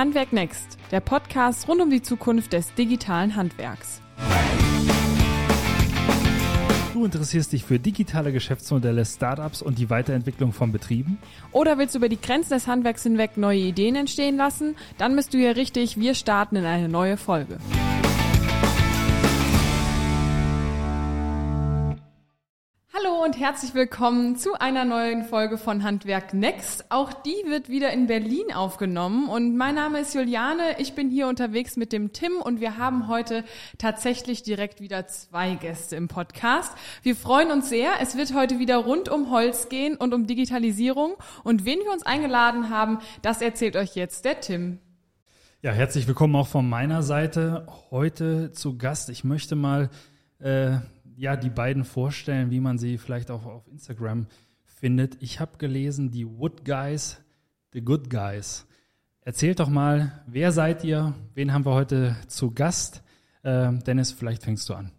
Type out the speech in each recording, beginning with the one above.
Handwerk Next, der Podcast rund um die Zukunft des digitalen Handwerks. Du interessierst dich für digitale Geschäftsmodelle, Startups und die Weiterentwicklung von Betrieben? Oder willst du über die Grenzen des Handwerks hinweg neue Ideen entstehen lassen? Dann bist du hier richtig. Wir starten in eine neue Folge. Und herzlich willkommen zu einer neuen Folge von Handwerk Next. Auch die wird wieder in Berlin aufgenommen und mein Name ist Juliane. Ich bin hier unterwegs mit dem Tim und wir haben heute tatsächlich direkt wieder zwei Gäste im Podcast. Wir freuen uns sehr. Es wird heute wieder rund um Holz gehen und um Digitalisierung und wen wir uns eingeladen haben, das erzählt euch jetzt der Tim. Ja, herzlich willkommen auch von meiner Seite. Heute zu Gast. Ich möchte mal äh, ja, die beiden vorstellen, wie man sie vielleicht auch auf Instagram findet. Ich habe gelesen, die Wood Guys, The Good Guys. Erzählt doch mal, wer seid ihr? Wen haben wir heute zu Gast? Äh, Dennis, vielleicht fängst du an.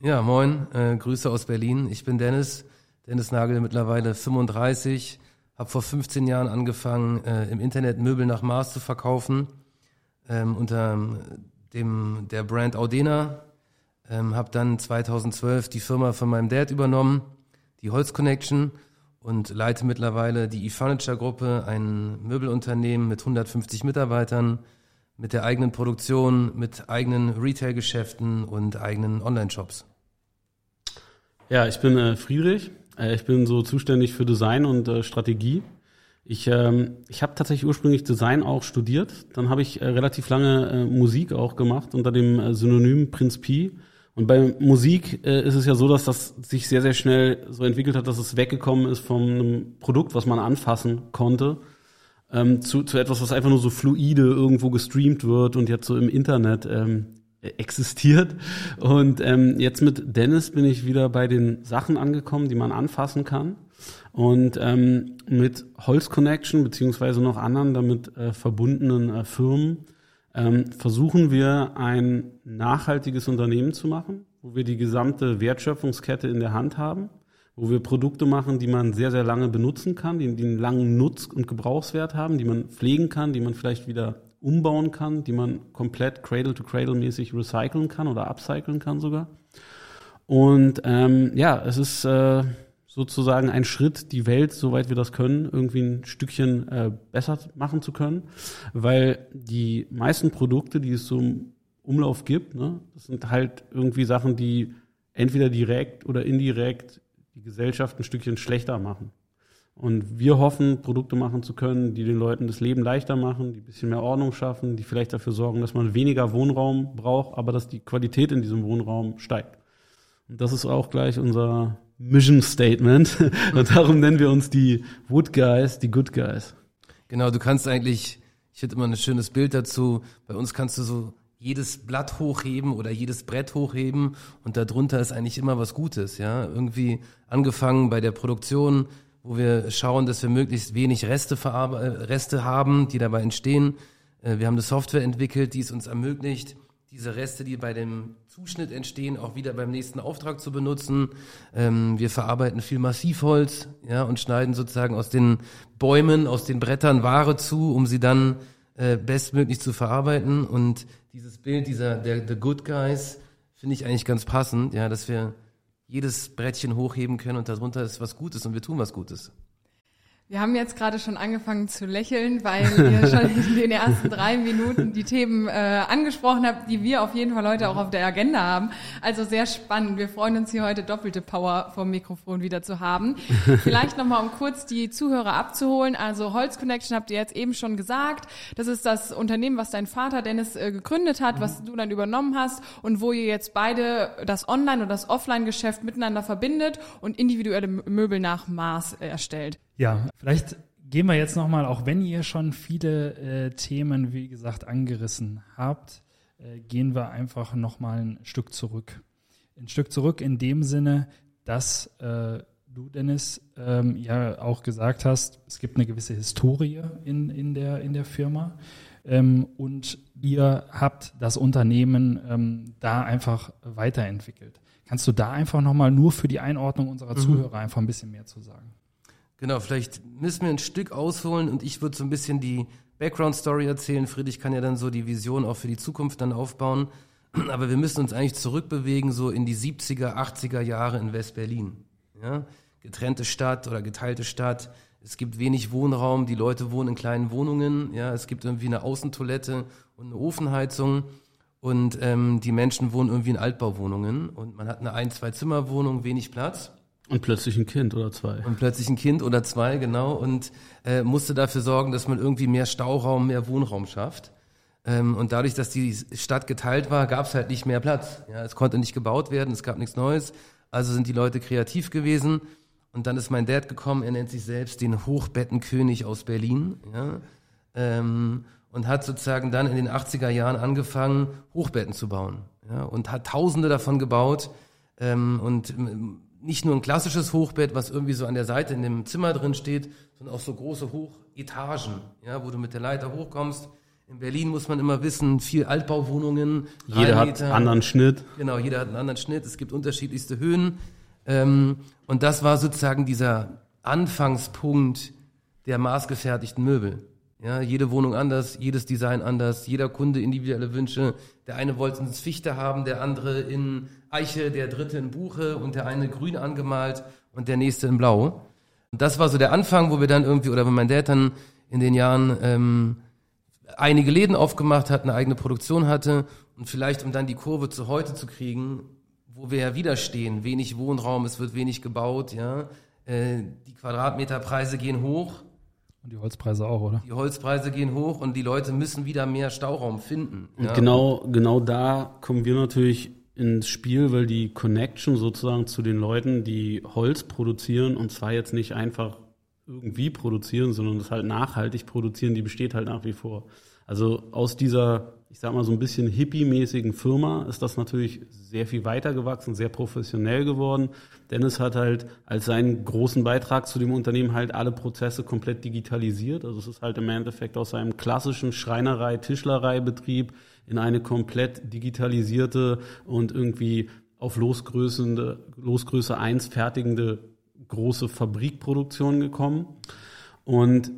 Ja, moin, äh, Grüße aus Berlin. Ich bin Dennis, Dennis Nagel, mittlerweile 35, habe vor 15 Jahren angefangen, äh, im Internet Möbel nach Maß zu verkaufen, ähm, unter dem der Brand Audena, ähm, habe dann 2012 die Firma von meinem Dad übernommen, die Holz Connection und leite mittlerweile die eFurniture Gruppe, ein Möbelunternehmen mit 150 Mitarbeitern, mit der eigenen Produktion, mit eigenen Retail-Geschäften und eigenen Online-Shops. Ja, ich bin äh, Friedrich. Äh, ich bin so zuständig für Design und äh, Strategie. Ich, ähm, ich habe tatsächlich ursprünglich Design auch studiert. Dann habe ich äh, relativ lange äh, Musik auch gemacht unter dem äh, Synonym Prinz Pi und bei Musik äh, ist es ja so, dass das sich sehr, sehr schnell so entwickelt hat, dass es weggekommen ist von einem Produkt, was man anfassen konnte, ähm, zu, zu etwas, was einfach nur so fluide irgendwo gestreamt wird und jetzt so im Internet ähm, existiert. Und ähm, jetzt mit Dennis bin ich wieder bei den Sachen angekommen, die man anfassen kann. Und ähm, mit Holz Connection beziehungsweise noch anderen damit äh, verbundenen äh, Firmen ähm, versuchen wir ein nachhaltiges Unternehmen zu machen, wo wir die gesamte Wertschöpfungskette in der Hand haben, wo wir Produkte machen, die man sehr, sehr lange benutzen kann, die, die einen langen Nutz- und Gebrauchswert haben, die man pflegen kann, die man vielleicht wieder umbauen kann, die man komplett Cradle-to-Cradle-mäßig recyceln kann oder upcyclen kann sogar. Und ähm, ja, es ist äh, sozusagen ein Schritt, die Welt, soweit wir das können, irgendwie ein Stückchen äh, besser machen zu können, weil die meisten Produkte, die es so im Umlauf gibt, ne, das sind halt irgendwie Sachen, die entweder direkt oder indirekt die Gesellschaft ein Stückchen schlechter machen. Und wir hoffen, Produkte machen zu können, die den Leuten das Leben leichter machen, die ein bisschen mehr Ordnung schaffen, die vielleicht dafür sorgen, dass man weniger Wohnraum braucht, aber dass die Qualität in diesem Wohnraum steigt. Und das ist auch gleich unser Mission Statement. Und darum nennen wir uns die Wood Guys, die Good Guys. Genau, du kannst eigentlich, ich finde immer ein schönes Bild dazu, bei uns kannst du so jedes Blatt hochheben oder jedes Brett hochheben und darunter ist eigentlich immer was Gutes, ja. Irgendwie angefangen bei der Produktion, wo wir schauen, dass wir möglichst wenig Reste, Reste haben, die dabei entstehen. Äh, wir haben eine Software entwickelt, die es uns ermöglicht, diese Reste, die bei dem Zuschnitt entstehen, auch wieder beim nächsten Auftrag zu benutzen. Ähm, wir verarbeiten viel Massivholz, ja, und schneiden sozusagen aus den Bäumen, aus den Brettern Ware zu, um sie dann äh, bestmöglich zu verarbeiten. Und dieses Bild dieser der The Good Guys finde ich eigentlich ganz passend, ja, dass wir jedes Brettchen hochheben können und darunter ist was Gutes und wir tun was Gutes. Wir haben jetzt gerade schon angefangen zu lächeln, weil ihr schon in den ersten drei Minuten die Themen äh, angesprochen habt, die wir auf jeden Fall heute auch auf der Agenda haben. Also sehr spannend. Wir freuen uns hier heute doppelte Power vom Mikrofon wieder zu haben. Vielleicht nochmal, um kurz die Zuhörer abzuholen. Also Holz Connection habt ihr jetzt eben schon gesagt. Das ist das Unternehmen, was dein Vater Dennis äh, gegründet hat, was du dann übernommen hast und wo ihr jetzt beide das Online- und das Offline-Geschäft miteinander verbindet und individuelle Möbel nach Maß erstellt. Ja, vielleicht gehen wir jetzt nochmal, auch wenn ihr schon viele äh, Themen, wie gesagt, angerissen habt, äh, gehen wir einfach nochmal ein Stück zurück. Ein Stück zurück in dem Sinne, dass äh, du, Dennis, ähm, ja auch gesagt hast, es gibt eine gewisse Historie in, in, der, in der Firma. Ähm, und ihr habt das Unternehmen ähm, da einfach weiterentwickelt. Kannst du da einfach nochmal nur für die Einordnung unserer mhm. Zuhörer einfach ein bisschen mehr zu sagen? Genau, vielleicht müssen wir ein Stück ausholen und ich würde so ein bisschen die Background-Story erzählen. Friedrich kann ja dann so die Vision auch für die Zukunft dann aufbauen. Aber wir müssen uns eigentlich zurückbewegen, so in die 70er, 80er Jahre in West-Berlin. Ja? Getrennte Stadt oder geteilte Stadt. Es gibt wenig Wohnraum, die Leute wohnen in kleinen Wohnungen. Ja? Es gibt irgendwie eine Außentoilette und eine Ofenheizung. Und ähm, die Menschen wohnen irgendwie in Altbauwohnungen. Und man hat eine Ein-, Zwei-Zimmer-Wohnung, wenig Platz. Und plötzlich ein Kind oder zwei. Und plötzlich ein Kind oder zwei, genau. Und äh, musste dafür sorgen, dass man irgendwie mehr Stauraum, mehr Wohnraum schafft. Ähm, und dadurch, dass die Stadt geteilt war, gab es halt nicht mehr Platz. Ja, es konnte nicht gebaut werden, es gab nichts Neues. Also sind die Leute kreativ gewesen. Und dann ist mein Dad gekommen, er nennt sich selbst den Hochbettenkönig aus Berlin. Ja, ähm, und hat sozusagen dann in den 80er Jahren angefangen, Hochbetten zu bauen. Ja, und hat Tausende davon gebaut. Ähm, und ähm, nicht nur ein klassisches Hochbett, was irgendwie so an der Seite in dem Zimmer drin steht, sondern auch so große Hochetagen, ja, wo du mit der Leiter hochkommst. In Berlin muss man immer wissen, viel Altbauwohnungen. Jeder hat einen anderen Schnitt. Genau, jeder hat einen anderen Schnitt. Es gibt unterschiedlichste Höhen. Ähm, und das war sozusagen dieser Anfangspunkt der maßgefertigten Möbel. Ja, jede Wohnung anders, jedes Design anders, jeder Kunde individuelle Wünsche. Der eine wollte ins Fichte haben, der andere in Eiche, der dritte in Buche und der eine grün angemalt und der nächste in Blau. Und das war so der Anfang, wo wir dann irgendwie, oder wenn mein Dad dann in den Jahren ähm, einige Läden aufgemacht hat, eine eigene Produktion hatte und vielleicht, um dann die Kurve zu heute zu kriegen, wo wir ja wieder stehen, wenig Wohnraum, es wird wenig gebaut, ja, äh, die Quadratmeterpreise gehen hoch und die Holzpreise auch, oder? Die Holzpreise gehen hoch und die Leute müssen wieder mehr Stauraum finden. Und ja. genau, genau da kommen wir natürlich ins Spiel, weil die Connection sozusagen zu den Leuten, die Holz produzieren und zwar jetzt nicht einfach irgendwie produzieren, sondern das halt nachhaltig produzieren, die besteht halt nach wie vor. Also aus dieser ich sag mal, so ein bisschen hippie-mäßigen Firma ist das natürlich sehr viel weiter gewachsen, sehr professionell geworden. Dennis hat halt als seinen großen Beitrag zu dem Unternehmen halt alle Prozesse komplett digitalisiert. Also es ist halt im Endeffekt aus seinem klassischen Schreinerei, Tischlerei-Betrieb in eine komplett digitalisierte und irgendwie auf Losgröße, Losgröße 1 fertigende große Fabrikproduktion gekommen. Und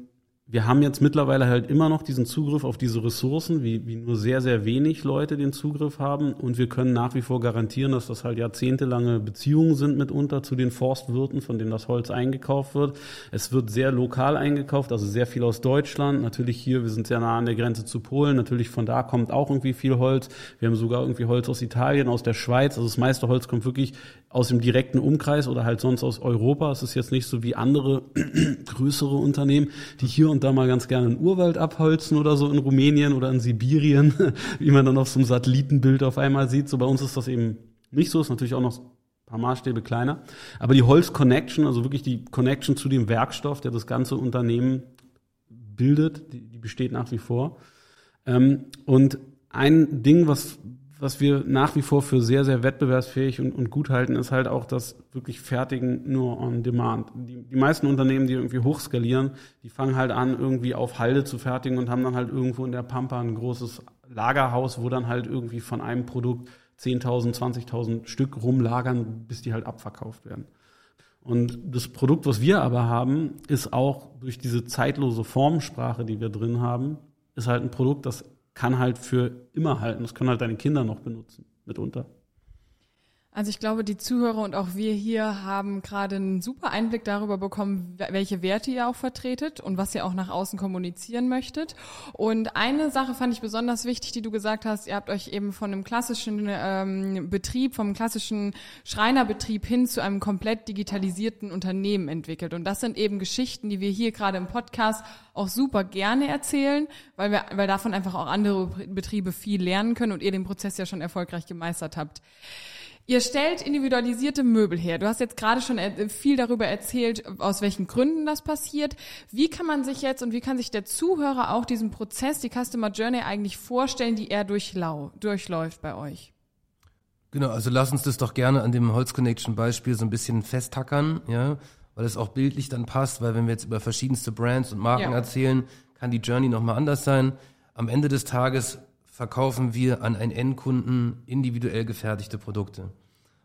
wir haben jetzt mittlerweile halt immer noch diesen Zugriff auf diese Ressourcen, wie, wie nur sehr, sehr wenig Leute den Zugriff haben. Und wir können nach wie vor garantieren, dass das halt jahrzehntelange Beziehungen sind mitunter zu den Forstwirten, von denen das Holz eingekauft wird. Es wird sehr lokal eingekauft, also sehr viel aus Deutschland. Natürlich hier, wir sind sehr nah an der Grenze zu Polen. Natürlich von da kommt auch irgendwie viel Holz. Wir haben sogar irgendwie Holz aus Italien, aus der Schweiz. Also das meiste Holz kommt wirklich aus dem direkten Umkreis oder halt sonst aus Europa. Es ist jetzt nicht so wie andere größere Unternehmen, die hier und da mal ganz gerne einen Urwald abholzen oder so in Rumänien oder in Sibirien, wie man dann auf so einem Satellitenbild auf einmal sieht. So bei uns ist das eben nicht so, ist natürlich auch noch ein paar Maßstäbe kleiner. Aber die Holz-Connection, also wirklich die Connection zu dem Werkstoff, der das ganze Unternehmen bildet, die, die besteht nach wie vor. Ähm, und ein Ding, was was wir nach wie vor für sehr, sehr wettbewerbsfähig und, und gut halten, ist halt auch das wirklich Fertigen nur on demand. Die, die meisten Unternehmen, die irgendwie hochskalieren, die fangen halt an, irgendwie auf Halde zu fertigen und haben dann halt irgendwo in der Pampa ein großes Lagerhaus, wo dann halt irgendwie von einem Produkt 10.000, 20.000 Stück rumlagern, bis die halt abverkauft werden. Und das Produkt, was wir aber haben, ist auch durch diese zeitlose Formsprache, die wir drin haben, ist halt ein Produkt, das kann halt für immer halten. Das können halt deine Kinder noch benutzen, mitunter. Also ich glaube, die Zuhörer und auch wir hier haben gerade einen super Einblick darüber bekommen, welche Werte ihr auch vertretet und was ihr auch nach außen kommunizieren möchtet. Und eine Sache fand ich besonders wichtig, die du gesagt hast, ihr habt euch eben von einem klassischen ähm, Betrieb, vom klassischen Schreinerbetrieb hin zu einem komplett digitalisierten Unternehmen entwickelt. Und das sind eben Geschichten, die wir hier gerade im Podcast auch super gerne erzählen, weil wir, weil davon einfach auch andere Betriebe viel lernen können und ihr den Prozess ja schon erfolgreich gemeistert habt. Ihr stellt individualisierte Möbel her. Du hast jetzt gerade schon viel darüber erzählt, aus welchen Gründen das passiert. Wie kann man sich jetzt und wie kann sich der Zuhörer auch diesen Prozess, die Customer Journey eigentlich vorstellen, die er durchlau durchläuft bei euch? Genau, also lass uns das doch gerne an dem Holz Connection Beispiel so ein bisschen festhackern, ja, weil es auch bildlich dann passt, weil wenn wir jetzt über verschiedenste Brands und Marken ja. erzählen, kann die Journey nochmal anders sein. Am Ende des Tages verkaufen wir an einen Endkunden individuell gefertigte Produkte.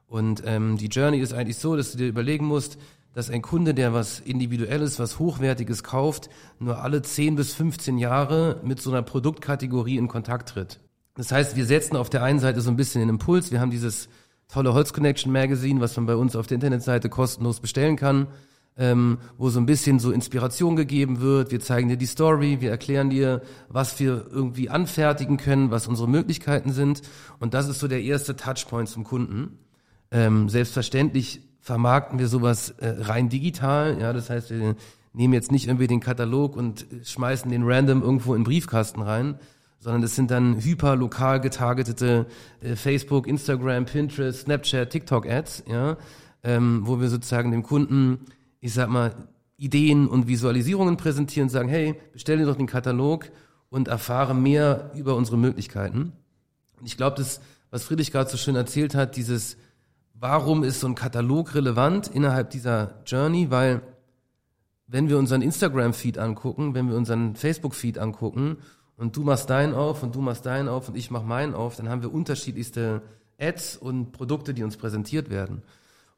Und ähm, die Journey ist eigentlich so, dass du dir überlegen musst, dass ein Kunde, der was Individuelles, was Hochwertiges kauft, nur alle 10 bis 15 Jahre mit so einer Produktkategorie in Kontakt tritt. Das heißt, wir setzen auf der einen Seite so ein bisschen den Impuls. Wir haben dieses tolle Holz Connection Magazine, was man bei uns auf der Internetseite kostenlos bestellen kann, ähm, wo so ein bisschen so Inspiration gegeben wird. Wir zeigen dir die Story, wir erklären dir, was wir irgendwie anfertigen können, was unsere Möglichkeiten sind. Und das ist so der erste Touchpoint zum Kunden. Ähm, selbstverständlich vermarkten wir sowas äh, rein digital. Ja, das heißt, wir nehmen jetzt nicht irgendwie den Katalog und schmeißen den random irgendwo in den Briefkasten rein, sondern es sind dann hyperlokal getargetete äh, Facebook, Instagram, Pinterest, Snapchat, TikTok-Ads, ja, ähm, wo wir sozusagen dem Kunden, ich sag mal, Ideen und Visualisierungen präsentieren sagen, hey, bestell dir doch den Katalog und erfahre mehr über unsere Möglichkeiten. Und ich glaube, das, was Friedrich gerade so schön erzählt hat, dieses warum ist so ein Katalog relevant innerhalb dieser Journey? Weil wenn wir unseren Instagram-Feed angucken, wenn wir unseren Facebook-Feed angucken und du machst deinen auf und du machst deinen auf und ich mach meinen auf, dann haben wir unterschiedlichste Ads und Produkte, die uns präsentiert werden.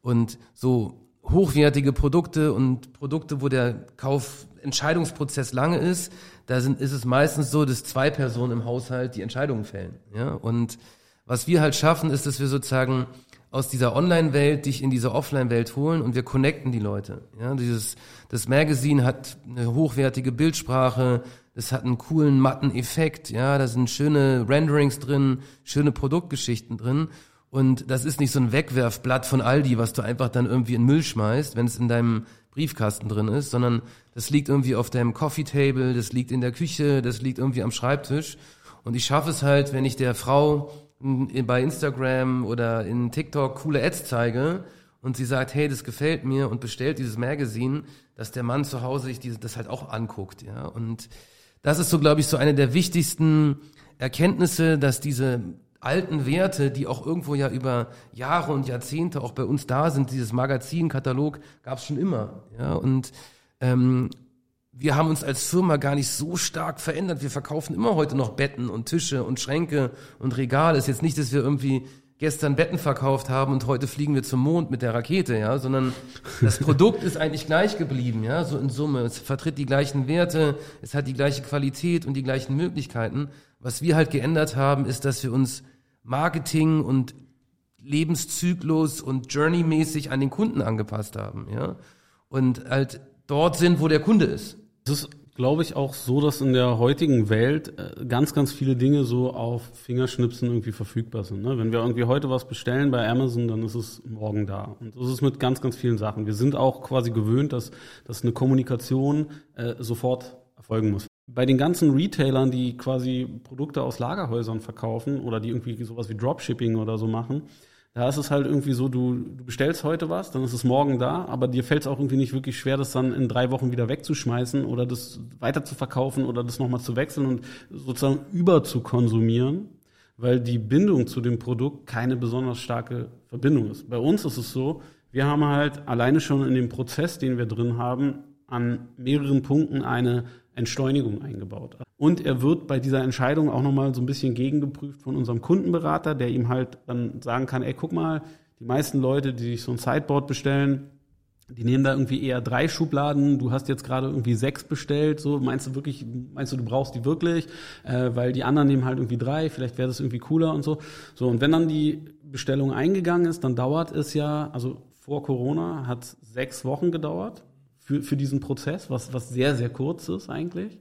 Und so hochwertige Produkte und Produkte, wo der Kaufentscheidungsprozess lange ist, da sind, ist es meistens so, dass zwei Personen im Haushalt die Entscheidungen fällen. Ja? Und was wir halt schaffen, ist, dass wir sozusagen aus dieser Online-Welt dich in diese Offline-Welt holen und wir connecten die Leute. Ja, dieses, das Magazine hat eine hochwertige Bildsprache, es hat einen coolen matten Effekt, ja, da sind schöne Renderings drin, schöne Produktgeschichten drin und das ist nicht so ein Wegwerfblatt von Aldi, was du einfach dann irgendwie in Müll schmeißt, wenn es in deinem Briefkasten drin ist, sondern das liegt irgendwie auf deinem Coffee Table, das liegt in der Küche, das liegt irgendwie am Schreibtisch und ich schaffe es halt, wenn ich der Frau bei Instagram oder in TikTok coole Ads zeige und sie sagt, hey, das gefällt mir und bestellt dieses Magazine, dass der Mann zu Hause sich das halt auch anguckt, ja. Und das ist so, glaube ich, so eine der wichtigsten Erkenntnisse, dass diese alten Werte, die auch irgendwo ja über Jahre und Jahrzehnte auch bei uns da sind, dieses Magazin, Katalog, gab es schon immer, ja. Und ähm, wir haben uns als Firma gar nicht so stark verändert. Wir verkaufen immer heute noch Betten und Tische und Schränke und Regale. Ist jetzt nicht, dass wir irgendwie gestern Betten verkauft haben und heute fliegen wir zum Mond mit der Rakete, ja, sondern das Produkt ist eigentlich gleich geblieben, ja, so in Summe. Es vertritt die gleichen Werte, es hat die gleiche Qualität und die gleichen Möglichkeiten. Was wir halt geändert haben, ist, dass wir uns Marketing und Lebenszyklus und Journey-mäßig an den Kunden angepasst haben, ja, und halt dort sind, wo der Kunde ist. Das ist, glaube ich, auch so, dass in der heutigen Welt äh, ganz, ganz viele Dinge so auf Fingerschnipsen irgendwie verfügbar sind. Ne? Wenn wir irgendwie heute was bestellen bei Amazon, dann ist es morgen da. Und das ist mit ganz, ganz vielen Sachen. Wir sind auch quasi gewöhnt, dass, dass eine Kommunikation äh, sofort erfolgen muss. Bei den ganzen Retailern, die quasi Produkte aus Lagerhäusern verkaufen oder die irgendwie sowas wie Dropshipping oder so machen, da ist es halt irgendwie so, du, du bestellst heute was, dann ist es morgen da, aber dir fällt es auch irgendwie nicht wirklich schwer, das dann in drei Wochen wieder wegzuschmeißen oder das weiter zu verkaufen oder das nochmal zu wechseln und sozusagen über zu konsumieren, weil die Bindung zu dem Produkt keine besonders starke Verbindung ist. Bei uns ist es so, wir haben halt alleine schon in dem Prozess, den wir drin haben, an mehreren Punkten eine Entschleunigung eingebaut. Und er wird bei dieser Entscheidung auch nochmal so ein bisschen gegengeprüft von unserem Kundenberater, der ihm halt dann sagen kann, ey, guck mal, die meisten Leute, die sich so ein Sideboard bestellen, die nehmen da irgendwie eher drei Schubladen. Du hast jetzt gerade irgendwie sechs bestellt. So meinst du wirklich? Meinst du, du brauchst die wirklich? Äh, weil die anderen nehmen halt irgendwie drei. Vielleicht wäre das irgendwie cooler und so. So und wenn dann die Bestellung eingegangen ist, dann dauert es ja. Also vor Corona hat sechs Wochen gedauert für, für diesen Prozess, was, was sehr, sehr kurz ist eigentlich.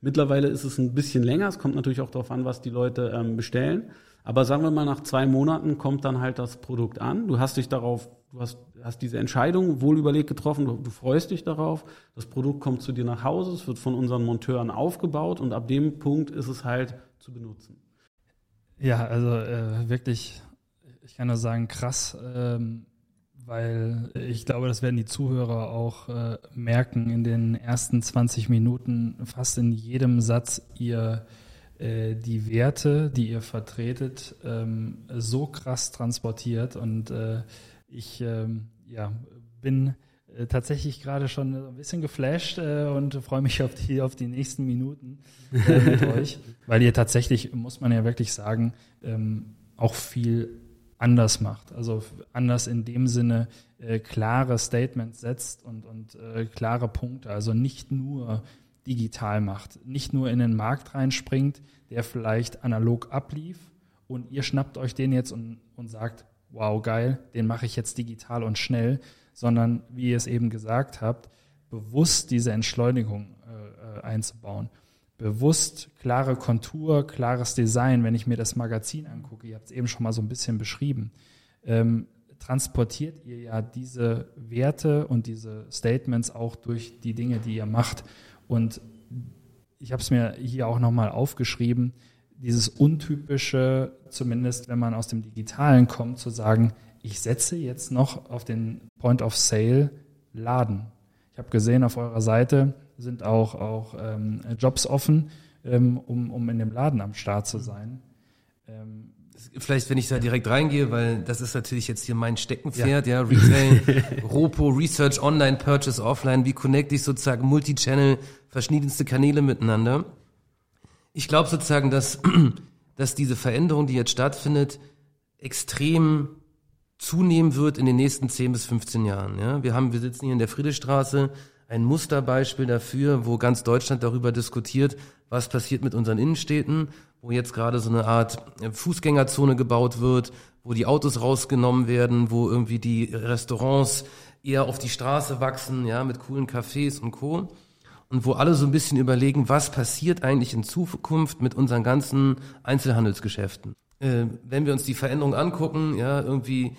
Mittlerweile ist es ein bisschen länger. Es kommt natürlich auch darauf an, was die Leute ähm, bestellen. Aber sagen wir mal, nach zwei Monaten kommt dann halt das Produkt an. Du hast dich darauf, du hast, hast diese Entscheidung wohl überlegt getroffen, du, du freust dich darauf. Das Produkt kommt zu dir nach Hause, es wird von unseren Monteuren aufgebaut und ab dem Punkt ist es halt zu benutzen. Ja, also äh, wirklich, ich kann nur sagen, krass. Ähm weil ich glaube, das werden die Zuhörer auch äh, merken in den ersten 20 Minuten. Fast in jedem Satz ihr äh, die Werte, die ihr vertretet, ähm, so krass transportiert. Und äh, ich ähm, ja, bin äh, tatsächlich gerade schon ein bisschen geflasht äh, und freue mich auf die, auf die nächsten Minuten äh, mit euch, weil ihr tatsächlich, muss man ja wirklich sagen, ähm, auch viel anders macht. Also anders in dem Sinne äh, klare Statements setzt und, und äh, klare Punkte. Also nicht nur digital macht, nicht nur in den Markt reinspringt, der vielleicht analog ablief und ihr schnappt euch den jetzt und, und sagt, wow, geil, den mache ich jetzt digital und schnell, sondern wie ihr es eben gesagt habt, bewusst diese Entschleunigung äh, äh einzubauen bewusst klare Kontur, klares Design, wenn ich mir das Magazin angucke, ihr habt es eben schon mal so ein bisschen beschrieben, ähm, transportiert ihr ja diese Werte und diese Statements auch durch die Dinge, die ihr macht. Und ich habe es mir hier auch nochmal aufgeschrieben, dieses untypische, zumindest wenn man aus dem Digitalen kommt, zu sagen, ich setze jetzt noch auf den Point of Sale Laden. Ich habe gesehen auf eurer Seite, sind auch, auch ähm, Jobs offen, ähm, um, um in dem Laden am Start zu sein. Ähm, Vielleicht, wenn ich da direkt reingehe, weil das ist natürlich jetzt hier mein Steckenpferd, ja, ja Retail, Ropo, Research, Online, Purchase, Offline, wie connecte ich sozusagen Multichannel, verschiedenste Kanäle miteinander. Ich glaube sozusagen, dass, dass diese Veränderung, die jetzt stattfindet, extrem zunehmen wird in den nächsten 10 bis 15 Jahren. Ja? Wir haben, wir sitzen hier in der Friedrichstraße, ein Musterbeispiel dafür, wo ganz Deutschland darüber diskutiert, was passiert mit unseren Innenstädten, wo jetzt gerade so eine Art äh, Fußgängerzone gebaut wird, wo die Autos rausgenommen werden, wo irgendwie die Restaurants eher auf die Straße wachsen, ja, mit coolen Cafés und Co. Und wo alle so ein bisschen überlegen, was passiert eigentlich in Zukunft mit unseren ganzen Einzelhandelsgeschäften. Äh, wenn wir uns die Veränderung angucken, ja, irgendwie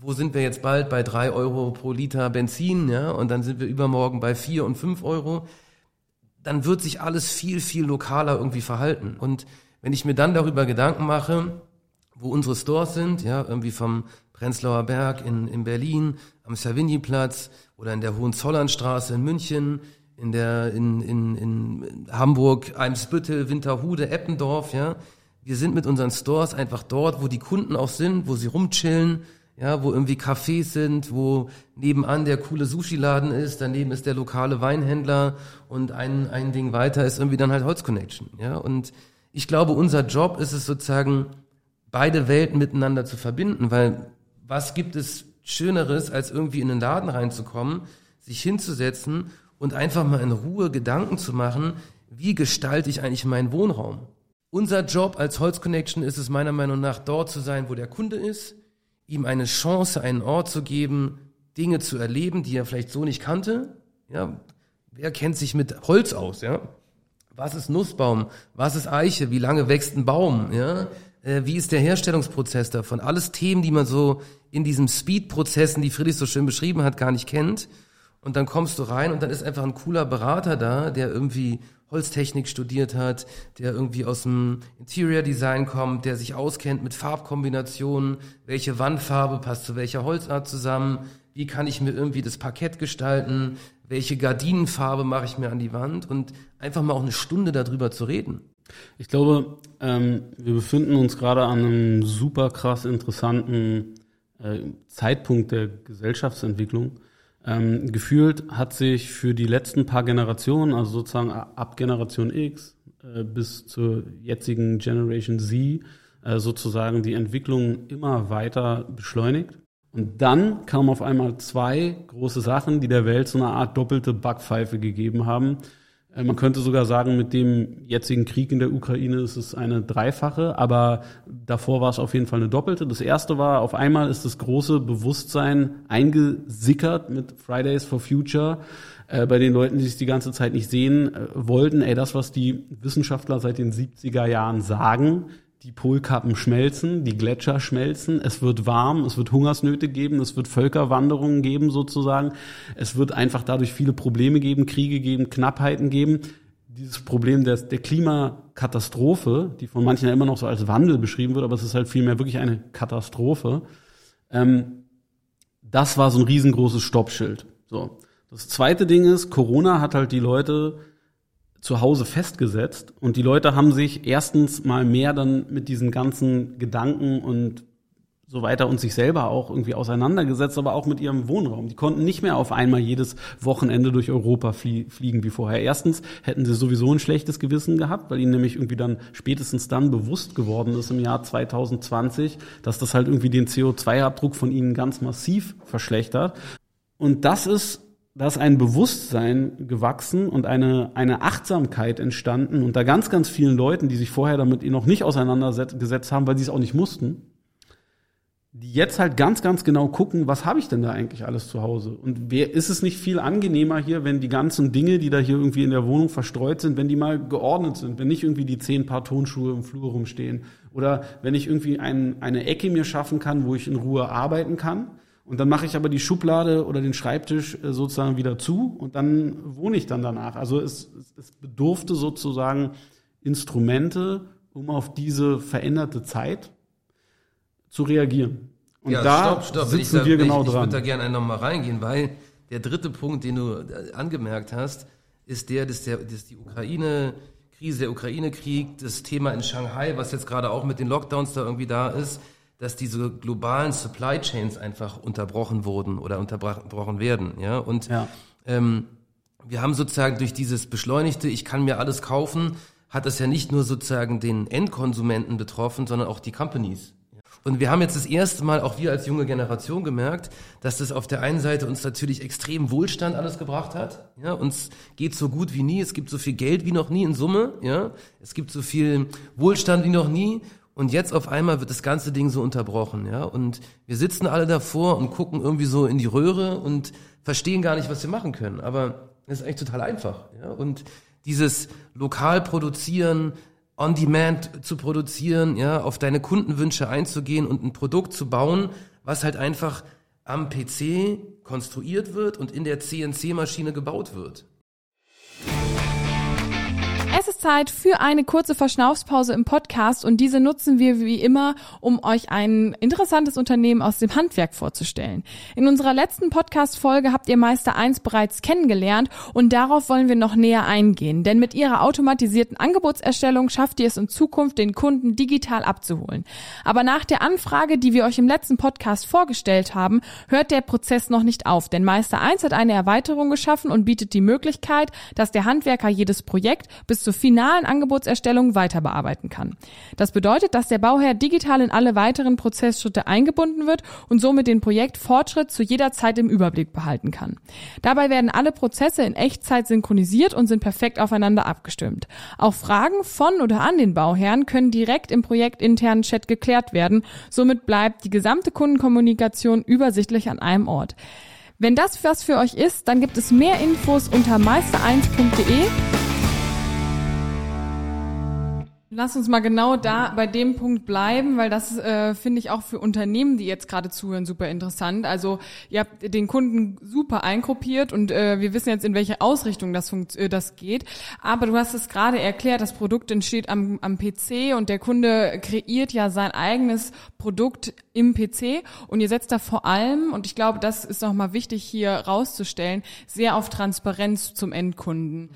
wo sind wir jetzt bald bei drei Euro pro Liter Benzin, ja, und dann sind wir übermorgen bei vier und fünf Euro, dann wird sich alles viel, viel lokaler irgendwie verhalten. Und wenn ich mir dann darüber Gedanken mache, wo unsere Stores sind, ja, irgendwie vom Prenzlauer Berg in, in Berlin, am Savigny-Platz oder in der Hohenzollernstraße in München, in der, in, in, in Hamburg, Eimsbüttel, Winterhude, Eppendorf, ja. Wir sind mit unseren Stores einfach dort, wo die Kunden auch sind, wo sie rumchillen, ja, wo irgendwie Cafés sind, wo nebenan der coole Sushi-Laden ist, daneben ist der lokale Weinhändler und ein, ein Ding weiter ist irgendwie dann halt Holz Connection, ja, und ich glaube, unser Job ist es sozusagen, beide Welten miteinander zu verbinden, weil was gibt es Schöneres, als irgendwie in den Laden reinzukommen, sich hinzusetzen und einfach mal in Ruhe Gedanken zu machen, wie gestalte ich eigentlich meinen Wohnraum? Unser Job als Holz Connection ist es meiner Meinung nach, dort zu sein, wo der Kunde ist, ihm eine Chance, einen Ort zu geben, Dinge zu erleben, die er vielleicht so nicht kannte. Ja, wer kennt sich mit Holz aus? Ja, was ist Nussbaum? Was ist Eiche? Wie lange wächst ein Baum? Ja, äh, wie ist der Herstellungsprozess davon? Alles Themen, die man so in diesem Speed-Prozessen, die Friedrich so schön beschrieben hat, gar nicht kennt. Und dann kommst du rein und dann ist einfach ein cooler Berater da, der irgendwie Holztechnik studiert hat, der irgendwie aus dem Interior Design kommt, der sich auskennt mit Farbkombinationen, welche Wandfarbe passt zu welcher Holzart zusammen, wie kann ich mir irgendwie das Parkett gestalten, welche Gardinenfarbe mache ich mir an die Wand und einfach mal auch eine Stunde darüber zu reden. Ich glaube, ähm, wir befinden uns gerade an einem super krass interessanten äh, Zeitpunkt der Gesellschaftsentwicklung ähm, gefühlt hat sich für die letzten paar Generationen, also sozusagen ab Generation X äh, bis zur jetzigen Generation Z, äh, sozusagen die Entwicklung immer weiter beschleunigt. Und dann kamen auf einmal zwei große Sachen, die der Welt so eine Art doppelte Backpfeife gegeben haben. Äh, man könnte sogar sagen, mit dem jetzigen Krieg in der Ukraine ist es eine dreifache, aber davor war es auf jeden Fall eine doppelte. Das erste war, auf einmal ist das große Bewusstsein eingesickert mit Fridays for Future äh, bei den Leuten, die sich die ganze Zeit nicht sehen äh, wollten. Ey, das, was die Wissenschaftler seit den 70er Jahren sagen, die Polkappen schmelzen, die Gletscher schmelzen, es wird warm, es wird Hungersnöte geben, es wird Völkerwanderungen geben sozusagen, es wird einfach dadurch viele Probleme geben, Kriege geben, Knappheiten geben. Dieses Problem der, der Klimakatastrophe, die von manchen ja immer noch so als Wandel beschrieben wird, aber es ist halt vielmehr wirklich eine Katastrophe, ähm, das war so ein riesengroßes Stoppschild. So. Das zweite Ding ist, Corona hat halt die Leute zu Hause festgesetzt und die Leute haben sich erstens mal mehr dann mit diesen ganzen Gedanken und so weiter und sich selber auch irgendwie auseinandergesetzt, aber auch mit ihrem Wohnraum. Die konnten nicht mehr auf einmal jedes Wochenende durch Europa flie fliegen wie vorher. Erstens hätten sie sowieso ein schlechtes Gewissen gehabt, weil ihnen nämlich irgendwie dann spätestens dann bewusst geworden ist im Jahr 2020, dass das halt irgendwie den CO2-Abdruck von ihnen ganz massiv verschlechtert. Und das ist da ist ein Bewusstsein gewachsen und eine, eine Achtsamkeit entstanden unter ganz, ganz vielen Leuten, die sich vorher damit noch nicht auseinandergesetzt haben, weil sie es auch nicht mussten die jetzt halt ganz, ganz genau gucken, was habe ich denn da eigentlich alles zu Hause? Und wer, ist es nicht viel angenehmer hier, wenn die ganzen Dinge, die da hier irgendwie in der Wohnung verstreut sind, wenn die mal geordnet sind, wenn nicht irgendwie die zehn Paar Tonschuhe im Flur rumstehen oder wenn ich irgendwie ein, eine Ecke mir schaffen kann, wo ich in Ruhe arbeiten kann und dann mache ich aber die Schublade oder den Schreibtisch äh, sozusagen wieder zu und dann wohne ich dann danach. Also es, es bedurfte sozusagen Instrumente, um auf diese veränderte Zeit zu reagieren. Und ja, da stopp, stopp. sitzen ich, wir genau ich, ich dran. würde da gerne nochmal reingehen, weil der dritte Punkt, den du äh, angemerkt hast, ist der, dass, der, dass die Ukraine, Krise, der Ukraine-Krieg, das Thema in Shanghai, was jetzt gerade auch mit den Lockdowns da irgendwie da ist, dass diese globalen Supply Chains einfach unterbrochen wurden oder unterbrochen werden. Ja? Und Ja. ähm, wir haben sozusagen durch dieses beschleunigte, ich kann mir alles kaufen, hat es ja nicht nur sozusagen den Endkonsumenten betroffen, sondern auch die Companies. Und wir haben jetzt das erste Mal, auch wir als junge Generation, gemerkt, dass das auf der einen Seite uns natürlich extrem Wohlstand alles gebracht hat. Ja, uns geht so gut wie nie, es gibt so viel Geld wie noch nie in Summe. Ja, es gibt so viel Wohlstand wie noch nie. Und jetzt auf einmal wird das ganze Ding so unterbrochen. Ja, und wir sitzen alle davor und gucken irgendwie so in die Röhre und verstehen gar nicht, was wir machen können. Aber das ist eigentlich total einfach. Ja, und dieses lokal produzieren, on demand zu produzieren, ja, auf deine Kundenwünsche einzugehen und ein Produkt zu bauen, was halt einfach am PC konstruiert wird und in der CNC-Maschine gebaut wird. Ist Zeit für eine kurze Verschnaufspause im Podcast und diese nutzen wir wie immer, um euch ein interessantes Unternehmen aus dem Handwerk vorzustellen. In unserer letzten Podcast-Folge habt ihr Meister 1 bereits kennengelernt und darauf wollen wir noch näher eingehen, denn mit ihrer automatisierten Angebotserstellung schafft ihr es in Zukunft, den Kunden digital abzuholen. Aber nach der Anfrage, die wir euch im letzten Podcast vorgestellt haben, hört der Prozess noch nicht auf, denn Meister 1 hat eine Erweiterung geschaffen und bietet die Möglichkeit, dass der Handwerker jedes Projekt bis zur finalen Angebotserstellung weiter bearbeiten kann. Das bedeutet, dass der Bauherr digital in alle weiteren Prozessschritte eingebunden wird und somit den Projektfortschritt zu jeder Zeit im Überblick behalten kann. Dabei werden alle Prozesse in Echtzeit synchronisiert und sind perfekt aufeinander abgestimmt. Auch Fragen von oder an den Bauherrn können direkt im projektinternen Chat geklärt werden. Somit bleibt die gesamte Kundenkommunikation übersichtlich an einem Ort. Wenn das was für euch ist, dann gibt es mehr Infos unter meister1.de. Lass uns mal genau da bei dem Punkt bleiben, weil das äh, finde ich auch für Unternehmen, die jetzt gerade zuhören, super interessant. Also ihr habt den Kunden super eingruppiert und äh, wir wissen jetzt, in welche Ausrichtung das, äh, das geht. Aber du hast es gerade erklärt, das Produkt entsteht am, am PC und der Kunde kreiert ja sein eigenes Produkt im PC und ihr setzt da vor allem, und ich glaube, das ist nochmal wichtig hier rauszustellen, sehr auf Transparenz zum Endkunden.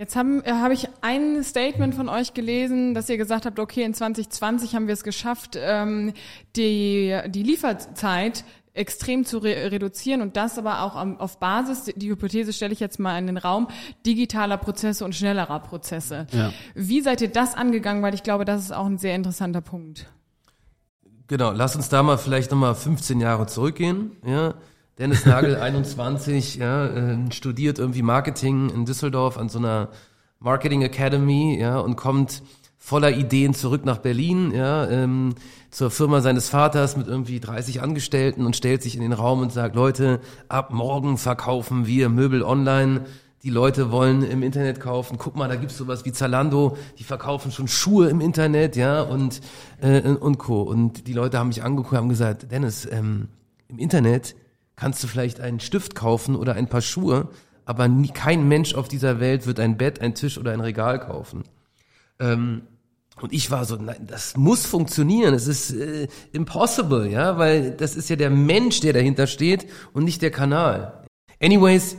Jetzt haben äh, habe ich ein Statement von euch gelesen, dass ihr gesagt habt, okay, in 2020 haben wir es geschafft, ähm, die, die Lieferzeit extrem zu re reduzieren und das aber auch am, auf Basis, die Hypothese stelle ich jetzt mal in den Raum, digitaler Prozesse und schnellerer Prozesse. Ja. Wie seid ihr das angegangen? Weil ich glaube, das ist auch ein sehr interessanter Punkt. Genau, lass uns da mal vielleicht nochmal 15 Jahre zurückgehen. Ja. Dennis Nagel, 21, ja, äh, studiert irgendwie Marketing in Düsseldorf an so einer Marketing Academy, ja, und kommt voller Ideen zurück nach Berlin, ja, ähm, zur Firma seines Vaters mit irgendwie 30 Angestellten und stellt sich in den Raum und sagt, Leute, ab morgen verkaufen wir Möbel online. Die Leute wollen im Internet kaufen. Guck mal, da gibt's sowas wie Zalando, die verkaufen schon Schuhe im Internet, ja, und, äh, und Co. Und die Leute haben mich angeguckt haben gesagt, Dennis, ähm, im Internet kannst du vielleicht einen Stift kaufen oder ein paar Schuhe, aber nie, kein Mensch auf dieser Welt wird ein Bett, ein Tisch oder ein Regal kaufen. Ähm, und ich war so, nein, das muss funktionieren. Es ist äh, impossible, ja, weil das ist ja der Mensch, der dahinter steht und nicht der Kanal. Anyways,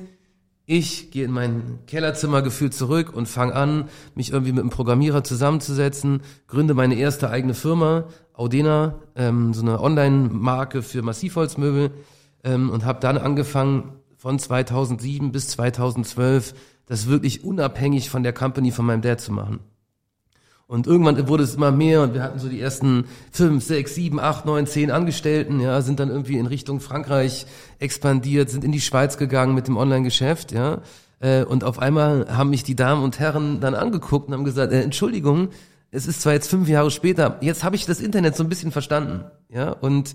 Ich gehe in mein Kellerzimmer gefühlt zurück und fange an, mich irgendwie mit einem Programmierer zusammenzusetzen, gründe meine erste eigene Firma, Audena, ähm, so eine Online-Marke für Massivholzmöbel ähm, und habe dann angefangen von 2007 bis 2012 das wirklich unabhängig von der Company von meinem Dad zu machen. Und irgendwann wurde es immer mehr und wir hatten so die ersten fünf, sechs, sieben, acht, neun, zehn Angestellten, ja, sind dann irgendwie in Richtung Frankreich expandiert, sind in die Schweiz gegangen mit dem Online-Geschäft, ja. Äh, und auf einmal haben mich die Damen und Herren dann angeguckt und haben gesagt, äh, Entschuldigung, es ist zwar jetzt fünf Jahre später, jetzt habe ich das Internet so ein bisschen verstanden, ja. Und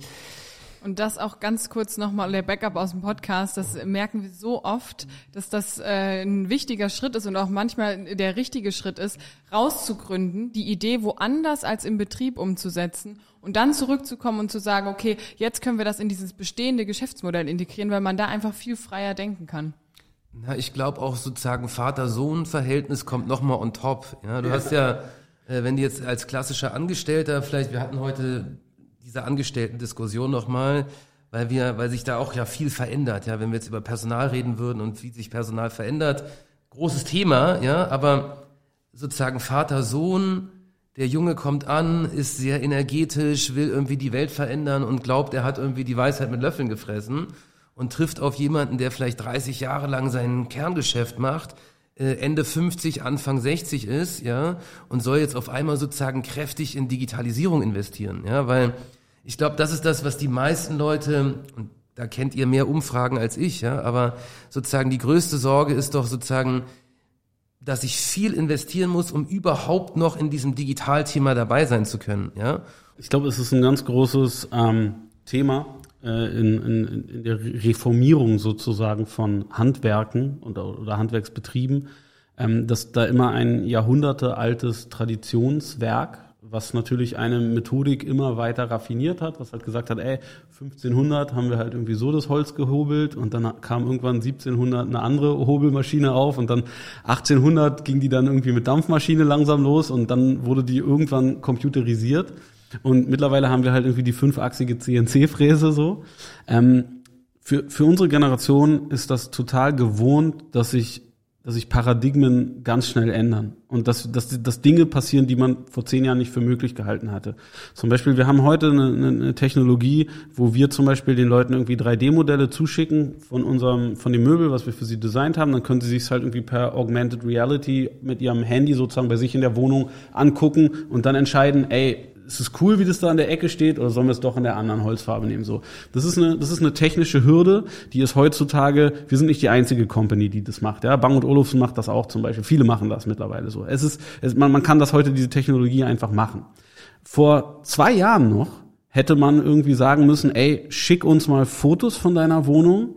und das auch ganz kurz nochmal der Backup aus dem Podcast, das merken wir so oft, dass das äh, ein wichtiger Schritt ist und auch manchmal der richtige Schritt ist, rauszugründen, die Idee woanders als im Betrieb umzusetzen und dann zurückzukommen und zu sagen, okay, jetzt können wir das in dieses bestehende Geschäftsmodell integrieren, weil man da einfach viel freier denken kann. Na, ich glaube auch sozusagen Vater-Sohn-Verhältnis kommt nochmal on top. Ja, du ja. hast ja, äh, wenn du jetzt als klassischer Angestellter, vielleicht, wir hatten heute diese Angestellten-Diskussion nochmal, weil wir, weil sich da auch ja viel verändert, ja, wenn wir jetzt über Personal reden würden und wie sich Personal verändert, großes Thema, ja, aber sozusagen Vater, Sohn, der Junge kommt an, ist sehr energetisch, will irgendwie die Welt verändern und glaubt, er hat irgendwie die Weisheit mit Löffeln gefressen und trifft auf jemanden, der vielleicht 30 Jahre lang sein Kerngeschäft macht, äh, Ende 50, Anfang 60 ist, ja, und soll jetzt auf einmal sozusagen kräftig in Digitalisierung investieren, ja, weil ich glaube, das ist das, was die meisten Leute, und da kennt ihr mehr Umfragen als ich, ja, aber sozusagen die größte Sorge ist doch sozusagen, dass ich viel investieren muss, um überhaupt noch in diesem Digitalthema dabei sein zu können, ja. Ich glaube, es ist ein ganz großes ähm, Thema äh, in, in, in der Reformierung sozusagen von Handwerken und, oder Handwerksbetrieben, ähm, dass da immer ein jahrhundertealtes Traditionswerk was natürlich eine Methodik immer weiter raffiniert hat, was halt gesagt hat, ey, 1500 haben wir halt irgendwie so das Holz gehobelt und dann kam irgendwann 1700 eine andere Hobelmaschine auf und dann 1800 ging die dann irgendwie mit Dampfmaschine langsam los und dann wurde die irgendwann computerisiert und mittlerweile haben wir halt irgendwie die fünfachsige CNC-Fräse so. Ähm, für, für unsere Generation ist das total gewohnt, dass sich dass sich Paradigmen ganz schnell ändern und dass, dass, dass Dinge passieren, die man vor zehn Jahren nicht für möglich gehalten hatte. Zum Beispiel, wir haben heute eine, eine Technologie, wo wir zum Beispiel den Leuten irgendwie 3D-Modelle zuschicken von unserem, von dem Möbel, was wir für sie designt haben. Dann können sie sich halt irgendwie per Augmented Reality mit ihrem Handy sozusagen bei sich in der Wohnung angucken und dann entscheiden, ey, ist es cool, wie das da an der Ecke steht, oder sollen wir es doch in der anderen Holzfarbe nehmen? So, das ist eine, das ist eine technische Hürde, die ist heutzutage. Wir sind nicht die einzige Company, die das macht. Ja, Bang und Olufsen macht das auch zum Beispiel. Viele machen das mittlerweile so. Es ist, es, man, man kann das heute diese Technologie einfach machen. Vor zwei Jahren noch hätte man irgendwie sagen müssen, ey, schick uns mal Fotos von deiner Wohnung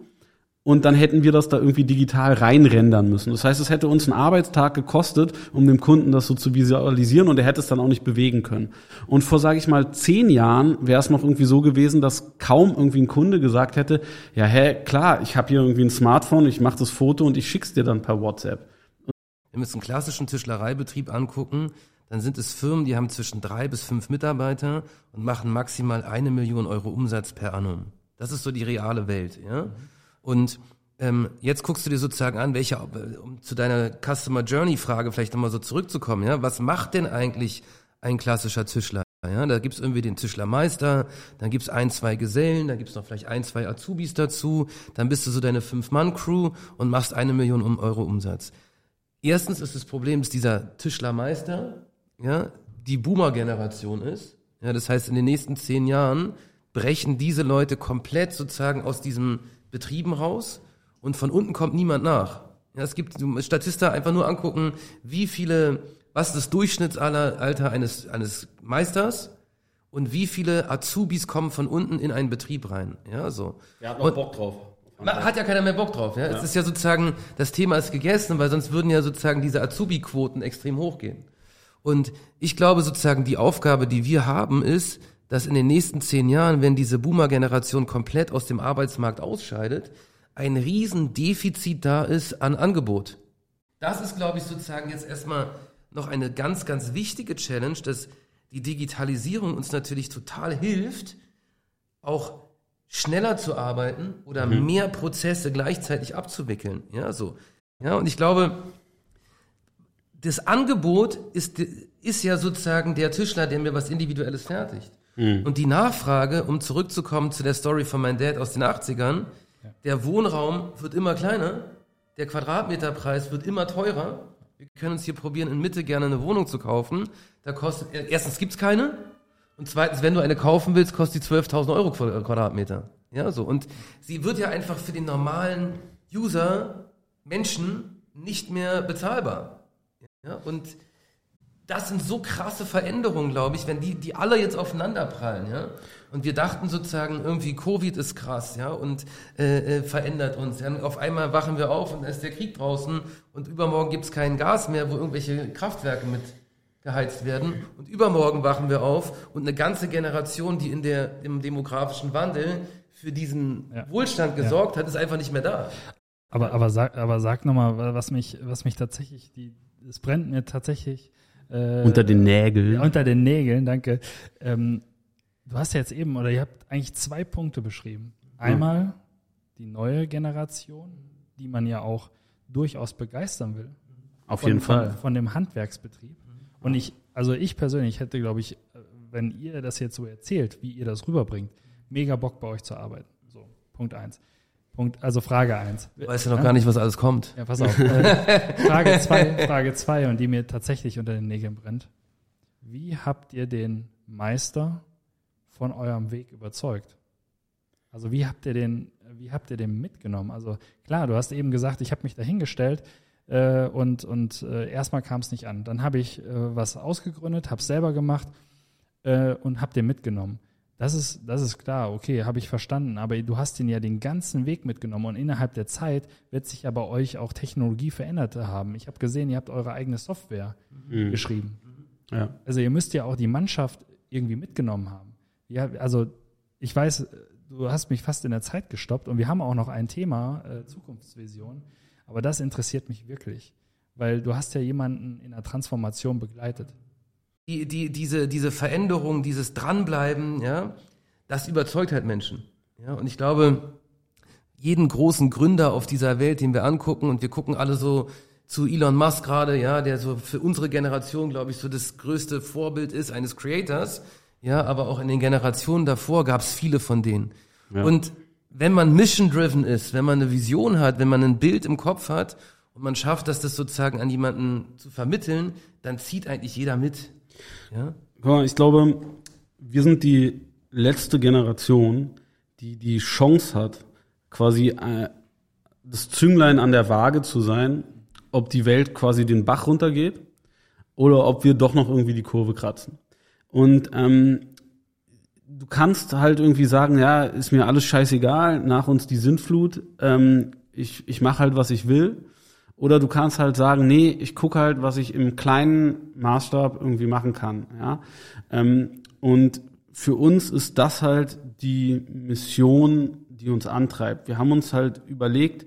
und dann hätten wir das da irgendwie digital reinrendern müssen. Das heißt, es hätte uns einen Arbeitstag gekostet, um dem Kunden das so zu visualisieren und er hätte es dann auch nicht bewegen können. Und vor, sage ich mal, zehn Jahren wäre es noch irgendwie so gewesen, dass kaum irgendwie ein Kunde gesagt hätte, ja, hä, klar, ich habe hier irgendwie ein Smartphone, ich mache das Foto und ich schick's dir dann per WhatsApp. Wenn wir uns einen klassischen Tischlereibetrieb angucken, dann sind es Firmen, die haben zwischen drei bis fünf Mitarbeiter und machen maximal eine Million Euro Umsatz per annum. Das ist so die reale Welt, ja. Mhm. Und ähm, jetzt guckst du dir sozusagen an, welche, um zu deiner Customer Journey Frage vielleicht nochmal so zurückzukommen, ja, was macht denn eigentlich ein klassischer Tischler? Ja, da gibt's irgendwie den Tischlermeister, dann gibt's ein, zwei Gesellen, dann gibt's noch vielleicht ein, zwei Azubis dazu, dann bist du so deine Fünf-Mann-Crew und machst eine Million Euro Umsatz. Erstens ist das Problem, dass dieser Tischlermeister, ja, die Boomer-Generation ist. Ja, das heißt, in den nächsten zehn Jahren brechen diese Leute komplett sozusagen aus diesem Betrieben raus und von unten kommt niemand nach. Ja, es gibt Statista einfach nur angucken, wie viele, was ist das Durchschnittsalter eines, eines Meisters und wie viele Azubis kommen von unten in einen Betrieb rein. Ja, so. Er hat noch Bock drauf. Hat ja keiner mehr Bock drauf. Ja? ja? Es ist ja sozusagen, das Thema ist gegessen, weil sonst würden ja sozusagen diese Azubi-Quoten extrem hochgehen. Und ich glaube sozusagen, die Aufgabe, die wir haben, ist, dass in den nächsten zehn Jahren, wenn diese Boomer-Generation komplett aus dem Arbeitsmarkt ausscheidet, ein Riesendefizit da ist an Angebot. Das ist, glaube ich, sozusagen jetzt erstmal noch eine ganz, ganz wichtige Challenge, dass die Digitalisierung uns natürlich total hilft, auch schneller zu arbeiten oder mehr Prozesse gleichzeitig abzuwickeln. Ja, so. Ja, und ich glaube, das Angebot ist, ist ja sozusagen der Tischler, der mir was Individuelles fertigt. Und die Nachfrage, um zurückzukommen zu der Story von meinem Dad aus den 80ern, der Wohnraum wird immer kleiner, der Quadratmeterpreis wird immer teurer. Wir können uns hier probieren, in Mitte gerne eine Wohnung zu kaufen. Da kostet, erstens gibt's keine. Und zweitens, wenn du eine kaufen willst, kostet die 12.000 Euro Quad- Quadratmeter. Ja, so. Und sie wird ja einfach für den normalen User, Menschen, nicht mehr bezahlbar. Ja, und das sind so krasse Veränderungen, glaube ich, wenn die, die alle jetzt aufeinander prallen, ja. Und wir dachten sozusagen, irgendwie Covid ist krass, ja, und äh, äh, verändert uns. Ja? Und auf einmal wachen wir auf und da ist der Krieg draußen und übermorgen gibt's kein Gas mehr, wo irgendwelche Kraftwerke mit geheizt werden. Und übermorgen wachen wir auf und eine ganze Generation, die in der, im demografischen Wandel für diesen Ja. Wohlstand gesorgt hat, ist einfach nicht mehr da. Aber, aber sag, aber sag nochmal, was mich, was mich tatsächlich, die, es brennt mir tatsächlich äh, Unter den Nägeln. Ja, unter den Nägeln, danke. Ähm, du hast ja jetzt eben, oder ihr habt eigentlich zwei Punkte beschrieben. Einmal die neue Generation, die man ja auch durchaus begeistern will. Auf Von, jeden Fall. Von, von dem Handwerksbetrieb. Und ich, also ich persönlich hätte, glaube ich, wenn ihr das jetzt so erzählt, wie ihr das rüberbringt, mega Bock bei euch zu arbeiten. So, Punkt eins. Punkt, also Frage eins. Du weißt ja noch gar nicht, was alles kommt. Ja, pass auf. Äh, Frage zwei, Frage zwei und die mir tatsächlich unter den Nägeln brennt. Wie habt ihr den Meister von eurem Weg überzeugt? Also wie habt ihr den, wie habt ihr den mitgenommen? Also klar, du hast eben gesagt, ich habe mich dahingestellt äh, und und äh, erstmal kam es nicht an. Dann habe ich äh, was ausgegründet, habe selber gemacht äh, und habe den mitgenommen. Das ist, das ist klar, okay, habe ich verstanden. Aber du hast ihn ja den ganzen Weg mitgenommen und innerhalb der Zeit wird sich ja bei euch auch Technologie verändert haben. Ich habe gesehen, ihr habt eure eigene Software Mhm. geschrieben. Ja. Also ihr müsst ja auch die Mannschaft irgendwie mitgenommen haben. Ja, also ich weiß, du hast mich fast in der Zeit gestoppt und wir haben auch noch ein Thema, äh, Zukunftsvision, aber das interessiert mich wirklich, weil du hast ja jemanden in der Transformation begleitet. Die, die, diese, diese Veränderung, dieses Dranbleiben, ja, das überzeugt halt Menschen. Ja, und ich glaube, jeden großen Gründer auf dieser Welt, den wir angucken, und wir gucken alle so zu Elon Musk gerade, ja, der so für unsere Generation, glaube ich, so das größte Vorbild ist eines Creators, ja, aber auch in den Generationen davor gab es viele von denen. Ja. Und wenn man mission-driven ist, wenn man eine Vision hat, wenn man ein Bild im Kopf hat und man schafft, das das sozusagen an jemanden zu vermitteln, dann zieht eigentlich jeder mit. Ja? Mal, ich glaube, wir sind die letzte Generation, die die Chance hat, quasi äh, das Zünglein an der Waage zu sein, ob die Welt quasi den Bach runtergeht oder ob wir doch noch irgendwie die Kurve kratzen. Und ähm, du kannst halt irgendwie sagen, ja, ist mir alles scheißegal, nach uns die Sintflut, ähm, ich, ich mache halt, was ich will. Oder du kannst halt sagen, nee, ich gucke halt, was ich im kleinen Maßstab irgendwie machen kann. Ja? Ähm, und für uns ist das halt die Mission, die uns antreibt. Wir haben uns halt überlegt,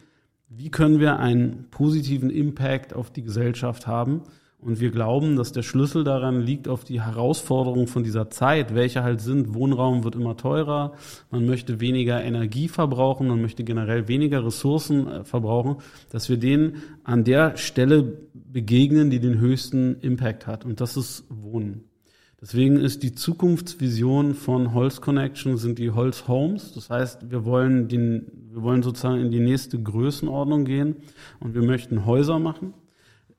wie können wir einen positiven Impact auf die Gesellschaft haben. Und wir glauben, dass der Schlüssel daran liegt auf die Herausforderungen von dieser Zeit, welche halt sind, Wohnraum wird immer teurer, man möchte weniger Energie verbrauchen, man möchte generell weniger Ressourcen äh, verbrauchen, dass wir denen an der Stelle begegnen, die den höchsten Impact hat. Und das ist Wohnen. Deswegen ist die Zukunftsvision von Holz Connection sind die Holz Homes. Das heißt, wir wollen den, wir wollen sozusagen in die nächste Größenordnung gehen und wir möchten Häuser machen.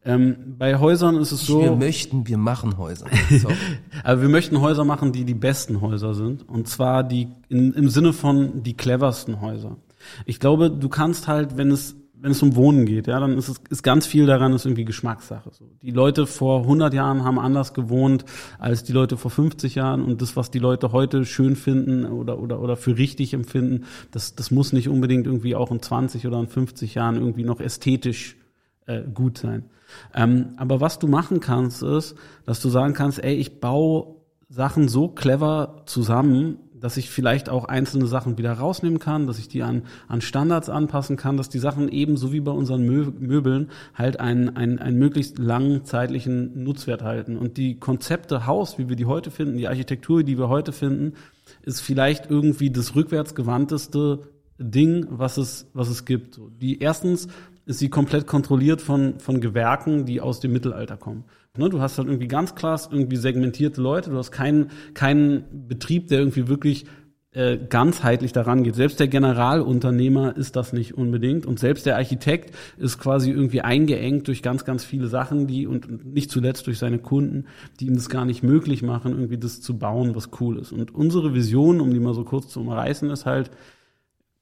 Ähm, bei Häusern ist es so. Wir möchten, wir machen Häuser. So. Aber wir möchten Häuser machen, die die besten Häuser sind. Und zwar die in, im Sinne von die cleversten Häuser. Ich glaube, du kannst halt, wenn es wenn es um Wohnen geht, ja, dann ist es ist ganz viel daran ist irgendwie Geschmackssache. So. Die Leute vor 100 Jahren haben anders gewohnt als die Leute vor 50 Jahren und das, was die Leute heute schön finden oder oder oder für richtig empfinden, das das muss nicht unbedingt irgendwie auch in 20 oder in 50 Jahren irgendwie noch ästhetisch äh, gut sein. Ähm, aber was du machen kannst, ist, dass du sagen kannst, ey, ich baue Sachen so clever zusammen, dass ich vielleicht auch einzelne Sachen wieder rausnehmen kann, dass ich die an, an Standards anpassen kann, dass die Sachen ebenso wie bei unseren Mö Möbeln halt einen, einen, einen möglichst langen zeitlichen Nutzwert halten. Und die Konzepte Haus, wie wir die heute finden, die Architektur, die wir heute finden, ist vielleicht irgendwie das rückwärtsgewandteste Ding, was es, was es gibt. Die erstens ist sie komplett kontrolliert von, von Gewerken, die aus dem Mittelalter kommen. Ne, du hast halt irgendwie ganz klar irgendwie segmentierte Leute, du hast keinen, keinen Betrieb, der irgendwie wirklich äh, ganzheitlich daran geht. Selbst der Generalunternehmer ist das nicht unbedingt und selbst der Architekt ist quasi irgendwie eingeengt durch ganz, ganz viele Sachen, die und nicht zuletzt durch seine Kunden, die ihm das gar nicht möglich machen, irgendwie das zu bauen, was cool ist. Und unsere Vision, um die mal so kurz zu umreißen, ist halt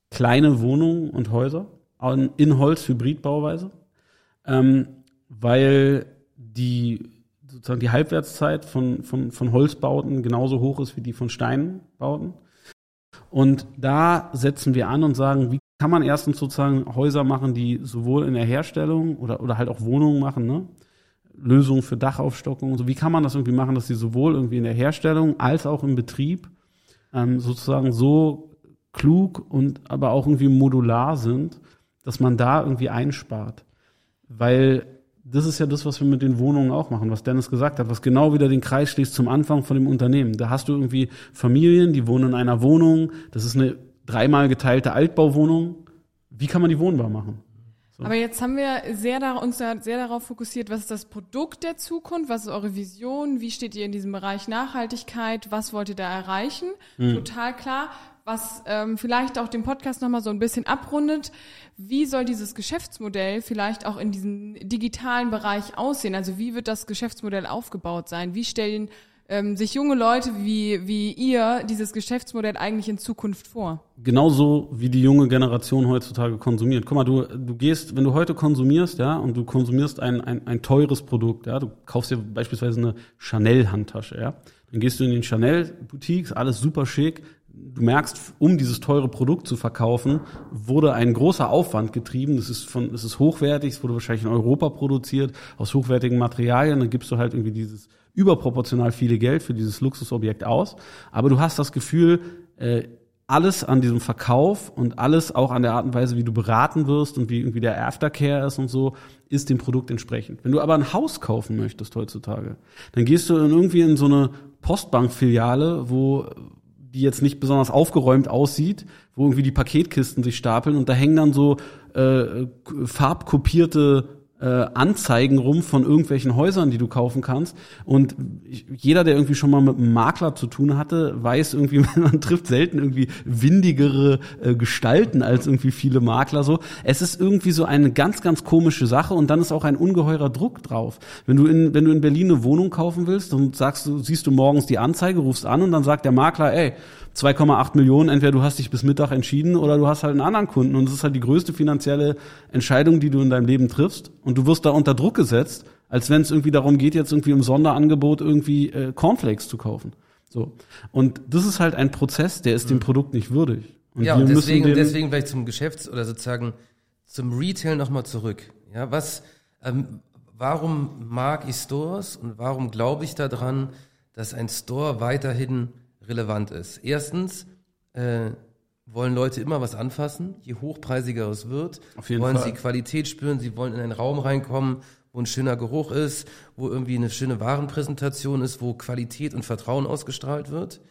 kleine Wohnungen und Häuser in Holz-Hybridbauweise, ähm, weil die sozusagen die Halbwertszeit von, von, von Holzbauten genauso hoch ist wie die von Steinbauten. Und da setzen wir an und sagen, wie kann man erstens sozusagen Häuser machen, die sowohl in der Herstellung oder, oder halt auch Wohnungen machen, ne? Lösungen für Dachaufstockung. So, wie kann man das irgendwie machen, dass sie sowohl irgendwie in der Herstellung als auch im Betrieb ähm, sozusagen so klug und aber auch irgendwie modular sind, dass man da irgendwie einspart. Weil das ist ja das, was wir mit den Wohnungen auch machen, was Dennis gesagt hat, was genau wieder den Kreis schließt zum Anfang von dem Unternehmen. Da hast du irgendwie Familien, die wohnen in einer Wohnung, das ist eine dreimal geteilte Altbauwohnung. Wie kann man die wohnbar machen? So. Aber jetzt haben wir sehr da, uns sehr darauf fokussiert, was ist das Produkt der Zukunft, was ist eure Vision, wie steht ihr in diesem Bereich Nachhaltigkeit, was wollt ihr da erreichen? Hm. Total klar was ähm, vielleicht auch den Podcast nochmal so ein bisschen abrundet. Wie soll dieses Geschäftsmodell vielleicht auch in diesem digitalen Bereich aussehen? Also wie wird das Geschäftsmodell aufgebaut sein? Wie stellen ähm, sich junge Leute wie, wie ihr dieses Geschäftsmodell eigentlich in Zukunft vor? Genauso wie die junge Generation heutzutage konsumiert. Guck mal, du, du gehst, wenn du heute konsumierst, ja, und du konsumierst ein, ein, ein teures Produkt, ja, du kaufst dir beispielsweise eine Chanel-Handtasche, ja, dann gehst du in den Chanel-Boutiques, alles super schick, du merkst, um dieses teure Produkt zu verkaufen, wurde ein großer Aufwand getrieben. Das ist von, es ist hochwertig, es wurde wahrscheinlich in Europa produziert, aus hochwertigen Materialien. Dann gibst du halt irgendwie dieses überproportional viele Geld für dieses Luxusobjekt aus. Aber du hast das Gefühl, äh, alles an diesem Verkauf und alles auch an der Art und Weise, wie du beraten wirst und wie irgendwie der Aftercare ist und so, ist dem Produkt entsprechend. Wenn du aber ein Haus kaufen möchtest heutzutage, dann gehst du irgendwie in so eine Postbankfiliale, wo die jetzt nicht besonders aufgeräumt aussieht, wo irgendwie die Paketkisten sich stapeln und da hängen dann so äh, farbkopierte äh, Anzeigen rum von irgendwelchen Häusern, die du kaufen kannst. Und jeder, der irgendwie schon mal mit einem Makler zu tun hatte, weiß irgendwie, man trifft selten irgendwie windigere äh, Gestalten als irgendwie viele Makler so. Es ist irgendwie so eine ganz, ganz komische Sache und dann ist auch ein ungeheurer Druck drauf. Wenn du in, wenn du in Berlin eine Wohnung kaufen willst, dann sagst du, siehst du morgens die Anzeige, rufst an und dann sagt der Makler, ey, 2,8 Millionen, entweder du hast dich bis Mittag entschieden oder du hast halt einen anderen Kunden. Und das ist halt die größte finanzielle Entscheidung, die du in deinem Leben triffst. Und du wirst da unter Druck gesetzt, als wenn es irgendwie darum geht, jetzt irgendwie im Sonderangebot irgendwie äh, Cornflakes zu kaufen. So. Und das ist halt ein Prozess, der ist dem mhm. Produkt nicht würdig. Und ja, und deswegen, deswegen vielleicht zum Geschäfts- oder sozusagen zum Retail nochmal zurück. Ja, was, ähm, warum mag ich Stores und warum glaube ich daran, dass ein Store weiterhin relevant ist. Erstens äh, wollen Leute immer was anfassen, je hochpreisiger es wird, wollen Fall. sie Qualität spüren, sie wollen in einen Raum reinkommen, wo ein schöner Geruch ist, wo irgendwie eine schöne Warenpräsentation ist, wo Qualität und Vertrauen ausgestrahlt wird.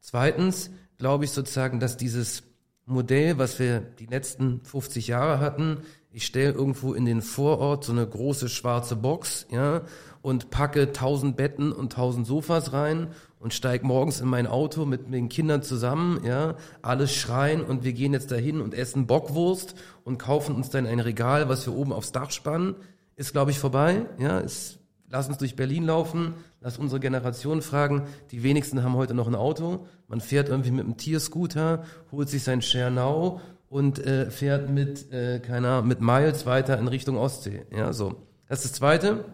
Zweitens glaube ich sozusagen, dass dieses Modell, was wir die letzten 50 Jahre hatten, ich stelle irgendwo in den Vorort so eine große schwarze Box, ja, und packe tausend Betten und tausend Sofas rein und steig morgens in mein Auto mit den Kindern zusammen, ja, alles schreien und wir gehen jetzt dahin und essen Bockwurst und kaufen uns dann ein Regal, was wir oben aufs Dach spannen, ist glaube ich vorbei, ja, ist, lass uns durch Berlin laufen, lass unsere Generation fragen, die wenigsten haben heute noch ein Auto, man fährt irgendwie mit einem Tierscooter, holt sich sein Schernau und äh, fährt mit, äh, keiner, mit Miles weiter in Richtung Ostsee, ja, so. Das ist das Zweite.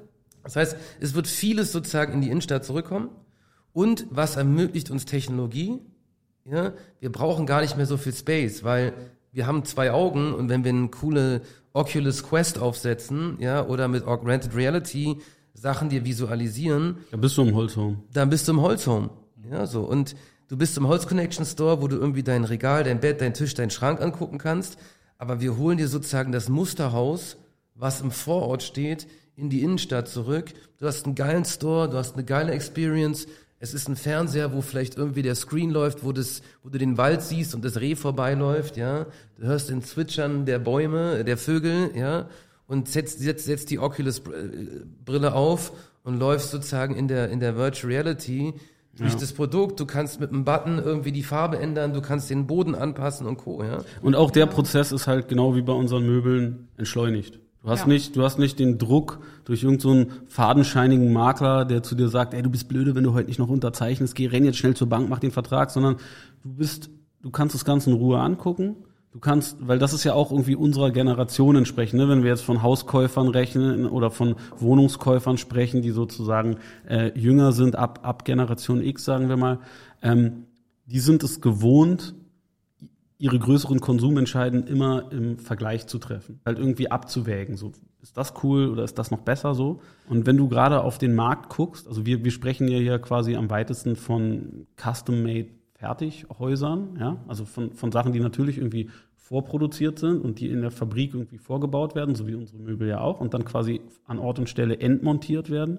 Das heißt, es wird vieles sozusagen in die Innenstadt zurückkommen. Und was ermöglicht uns Technologie? Ja, wir brauchen gar nicht mehr so viel Space, weil wir haben zwei Augen und wenn wir eine coole Oculus Quest aufsetzen, ja, oder mit Augmented Reality Sachen dir visualisieren, dann bist du im Holzhome. Dann bist du im Holzhome. Ja, so. Und du bist im Holz Connection Store, wo du irgendwie dein Regal, dein Bett, dein Tisch, deinen Schrank angucken kannst, aber wir holen dir sozusagen das Musterhaus, was im Vorort steht, in die Innenstadt zurück. Du hast einen geilen Store, du hast eine geile Experience. Es ist ein Fernseher, wo vielleicht irgendwie der Screen läuft, wo, das, wo du den Wald siehst und das Reh vorbeiläuft, ja. Du hörst den Zwitschern der Bäume, der Vögel, ja. Und setzt, setzt, setzt die Oculus-Brille auf und läufst sozusagen in der, in der Virtual Reality durch ja. das Produkt. Du kannst mit einem Button irgendwie die Farbe ändern, du kannst den Boden anpassen und Co. Ja? Und auch der Prozess ist halt genau wie bei unseren Möbeln entschleunigt. Du hast ja. nicht, du hast nicht den Druck durch irgendeinen so fadenscheinigen Makler, der zu dir sagt, ey, du bist blöde, wenn du heute nicht noch unterzeichnest, geh, renn jetzt schnell zur Bank, mach den Vertrag, sondern du bist, du kannst das Ganze in Ruhe angucken. Du kannst, weil das ist ja auch irgendwie unserer Generation entsprechend, ne? wenn wir jetzt von Hauskäufern rechnen oder von Wohnungskäufern sprechen, die sozusagen äh, jünger sind, ab, ab Generation X, sagen wir mal, ähm, die sind es gewohnt, ihre größeren Konsumentscheiden immer im Vergleich zu treffen, halt irgendwie abzuwägen. So, ist das cool oder ist das noch besser so? Und wenn du gerade auf den Markt guckst, also wir, wir sprechen ja hier quasi am weitesten von Custom-Made Fertighäusern, ja, also von, von Sachen, die natürlich irgendwie vorproduziert sind und die in der Fabrik irgendwie vorgebaut werden, so wie unsere Möbel ja auch, und dann quasi an Ort und Stelle entmontiert werden.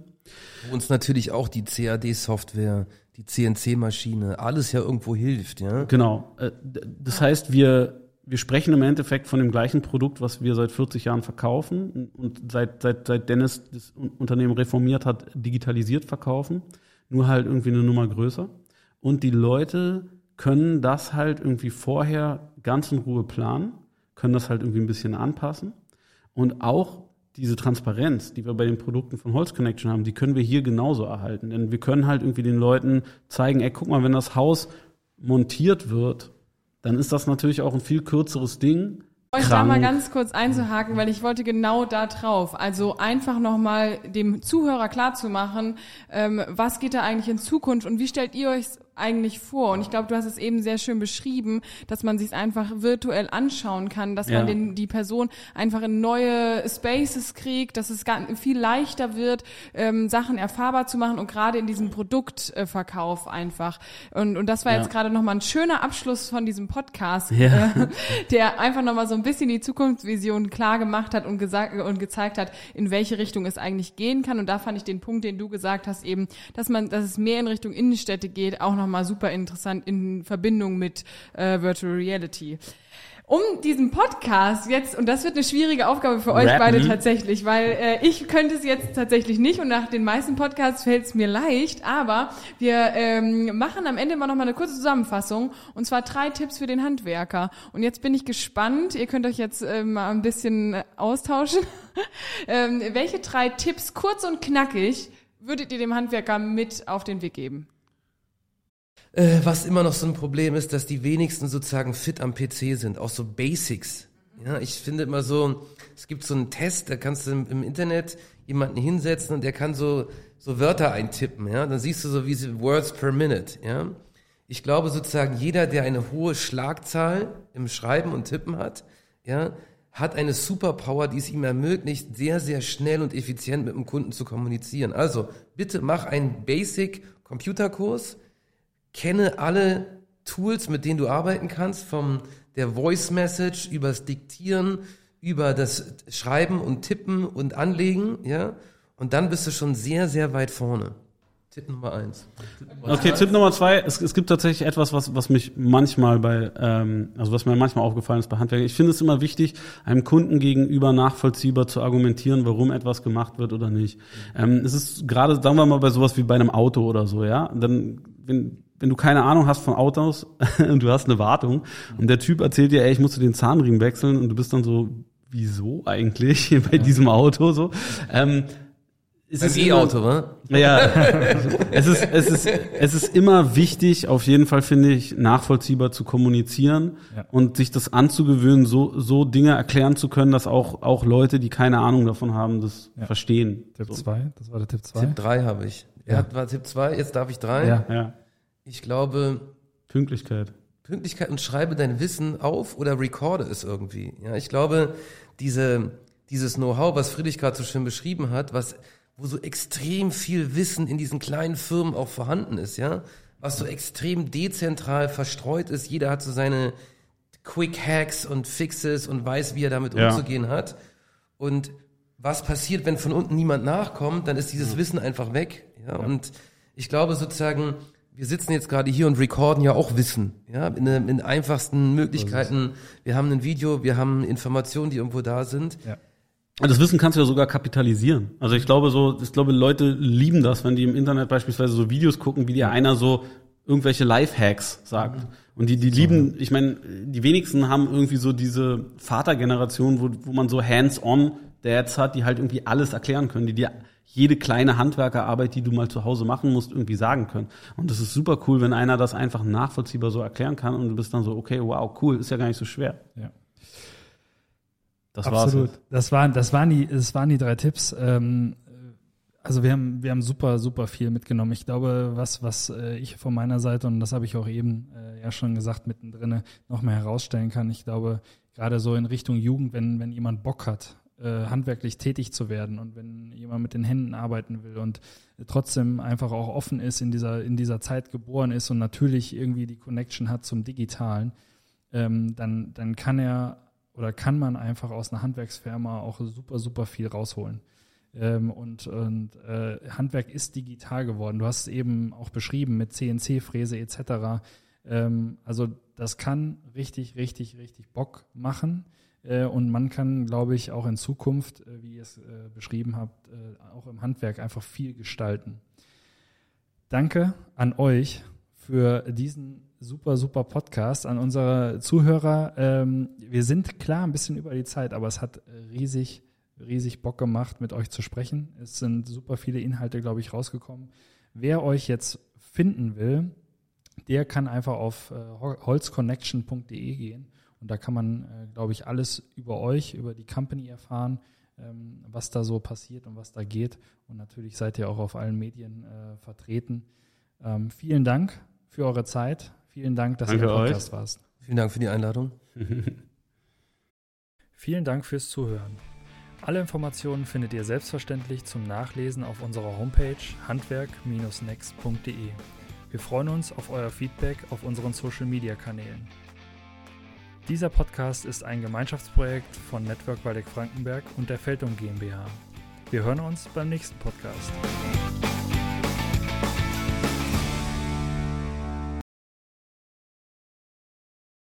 Wo uns natürlich auch die CAD-Software, die CNC-Maschine, alles ja irgendwo hilft, ja. Genau. Äh, das heißt, wir, wir sprechen im Endeffekt von dem gleichen Produkt, was wir seit 40 Jahren verkaufen und seit, seit, seit Dennis das Unternehmen reformiert hat, digitalisiert verkaufen, nur halt irgendwie eine Nummer größer. Und die Leute können das halt irgendwie vorher ganz in Ruhe planen, können das halt irgendwie ein bisschen anpassen. Und auch diese Transparenz, die wir bei den Produkten von Holz Connection haben, die können wir hier genauso erhalten. Denn wir können halt irgendwie den Leuten zeigen, ey, guck mal, wenn das Haus montiert wird, dann ist das natürlich auch ein viel kürzeres Ding euch da mal ganz kurz einzuhaken, weil ich wollte genau da drauf. Also einfach nochmal dem Zuhörer klarzumachen, ähm, was geht da eigentlich in Zukunft und wie stellt ihr euch eigentlich vor? Und ich glaube, du hast es eben sehr schön beschrieben, dass man sich einfach virtuell anschauen kann, dass ja. man den, die Person einfach in neue Spaces kriegt, dass es ganz, viel leichter wird, ähm, Sachen erfahrbar zu machen und gerade in diesem Produktverkauf einfach. Und, und das war ja. jetzt gerade nochmal ein schöner Abschluss von diesem Podcast, ja. äh, der einfach nochmal so ein bisschen die Zukunftsvision klar gemacht hat und gesagt und gezeigt hat, in welche Richtung es eigentlich gehen kann. Und da fand ich den Punkt, den du gesagt hast, eben, dass man, dass es mehr in Richtung Innenstädte geht, auch nochmal super interessant in Verbindung mit äh, Virtual Reality um diesen Podcast jetzt, und das wird eine schwierige Aufgabe für euch Rappen. beide tatsächlich, weil äh, ich könnte es jetzt tatsächlich nicht und nach den meisten Podcasts fällt es mir leicht, aber wir ähm, machen am Ende mal eine kurze Zusammenfassung und zwar drei Tipps für den Handwerker. Und jetzt bin ich gespannt, ihr könnt euch jetzt äh, mal ein bisschen austauschen. ähm, welche drei Tipps, kurz und knackig, würdet ihr dem Handwerker mit auf den Weg geben? Äh, was immer noch so ein Problem ist, dass die wenigsten sozusagen fit am PC sind, auch so Basics. Ja, ich finde immer so, es gibt so einen Test, da kannst du im, im Internet jemanden hinsetzen und der kann so, so Wörter eintippen, ja, dann siehst du so wie sie Words per Minute, ja. Ich glaube sozusagen, jeder, der eine hohe Schlagzahl im Schreiben und Tippen hat, ja, hat eine Superpower, die es ihm ermöglicht, sehr, sehr schnell und effizient mit dem Kunden zu kommunizieren. Also, bitte mach einen Basic Computerkurs, kenne alle Tools, mit denen du arbeiten kannst, vom der Voice Message übers Diktieren, über das Schreiben und Tippen und Anlegen, ja. Und dann bist du schon sehr, sehr weit vorne. Tipp Nummer eins. Okay. Tipp Nummer zwei. Es, es gibt tatsächlich etwas, was, was mich manchmal bei, ähm, also was mir manchmal aufgefallen ist bei Handwerkern. Ich finde es immer wichtig, einem Kunden gegenüber nachvollziehbar zu argumentieren, warum etwas gemacht wird oder nicht. Ähm, es ist gerade, sagen wir mal, bei sowas wie bei einem Auto oder so, ja. Dann, wenn, wenn du keine Ahnung hast von Autos und du hast eine Wartung und der Typ erzählt dir, ey, ich musste den Zahnriemen wechseln und du bist dann so, wieso eigentlich bei diesem Auto so? Ähm, es ist E-Auto, wa? Ja. es ist, es ist, es ist immer wichtig, auf jeden Fall finde ich, nachvollziehbar zu kommunizieren ja. und sich das anzugewöhnen, so, so Dinge erklären zu können, dass auch, auch Leute, die keine Ahnung davon haben, das ja. verstehen. Tipp 2, so. das war der Tipp 2. Tipp 3 habe ich. Er hat, war Tipp 2, jetzt darf ich 3. Ja. ja. Ich glaube. Pünktlichkeit. Pünktlichkeit und schreibe dein Wissen auf oder recorde es irgendwie. Ja, ich glaube, diese, dieses Know-how, was Friedrich gerade so schön beschrieben hat, was, wo so extrem viel Wissen in diesen kleinen Firmen auch vorhanden ist, ja, was so extrem dezentral verstreut ist. Jeder hat so seine Quick Hacks und Fixes und weiß, wie er damit Ja. umzugehen hat. Und was passiert, wenn von unten niemand nachkommt, dann ist dieses Wissen einfach weg. Ja, und ich glaube sozusagen, wir sitzen jetzt gerade hier und recorden ja auch Wissen, ja, in, den- in einfachsten Möglichkeiten. Wir haben ein Video, wir haben Informationen, die irgendwo da sind. Und Das Wissen kannst du ja sogar kapitalisieren. Also ich glaube so, ich glaube, Leute lieben das, wenn die im Internet beispielsweise so Videos gucken, wie dir einer so irgendwelche Lifehacks sagt. Und die, die lieben, ich meine, die wenigsten haben irgendwie so diese Vatergeneration, wo, wo man so hands-on Dads hat, die halt irgendwie alles erklären können, die dir jede kleine Handwerkerarbeit, die du mal zu Hause machen musst, irgendwie sagen können. Und das ist super cool, wenn einer das einfach nachvollziehbar so erklären kann und du bist dann so, okay, wow, cool, ist ja gar nicht so schwer. Ja. Das war's. Absolut. jetzt. Das waren, das waren die, das waren die drei Tipps. Ähm, also wir haben, wir haben super, super viel mitgenommen. Ich glaube, was, was äh, ich von meiner Seite, und das habe ich auch eben äh, ja schon gesagt, mittendrin noch mehr herausstellen kann. Ich glaube, gerade so in Richtung Jugend, wenn, wenn jemand Bock hat, handwerklich tätig zu werden und wenn jemand mit den Händen arbeiten will und trotzdem einfach auch offen ist, in dieser, in dieser Zeit geboren ist und natürlich irgendwie die Connection hat zum Digitalen, ähm, dann, dann kann er oder kann man einfach aus einer Handwerksfirma auch super, super viel rausholen. Ähm, und und äh, Handwerk ist digital geworden. Du hast es eben auch beschrieben mit CNC-Fräse etc. Ähm, also das kann richtig, richtig, richtig Bock machen. Äh, und man kann, glaube ich, auch in Zukunft, äh, wie ihr es äh, beschrieben habt, auch im Handwerk einfach viel gestalten. Danke an euch für diesen super, super Podcast, an unsere Zuhörer. Ähm, wir sind klar ein bisschen über die Zeit, aber es hat riesig, riesig Bock gemacht, mit euch zu sprechen. Es sind super viele Inhalte, glaube ich, rausgekommen. Wer euch jetzt finden will, der kann einfach auf holzconnection.de gehen und da kann man, äh, glaube ich, alles über euch, über die Company erfahren, ähm, was da so passiert und was da geht. Und natürlich seid ihr auch auf allen Medien äh, vertreten. Ähm, vielen Dank für eure Zeit. Vielen Dank, dass Danke ihr im euch. Podcast warst. Vielen Dank für die Einladung. Vielen Dank fürs Zuhören. Alle Informationen findet ihr selbstverständlich zum Nachlesen auf unserer Homepage handwerk-next.de. Wir freuen uns auf euer Feedback auf unseren Social Media Kanälen. Dieser Podcast ist ein Gemeinschaftsprojekt von Network Waldeck Frankenberg und der Feldum GmbH. Wir hören uns beim nächsten Podcast.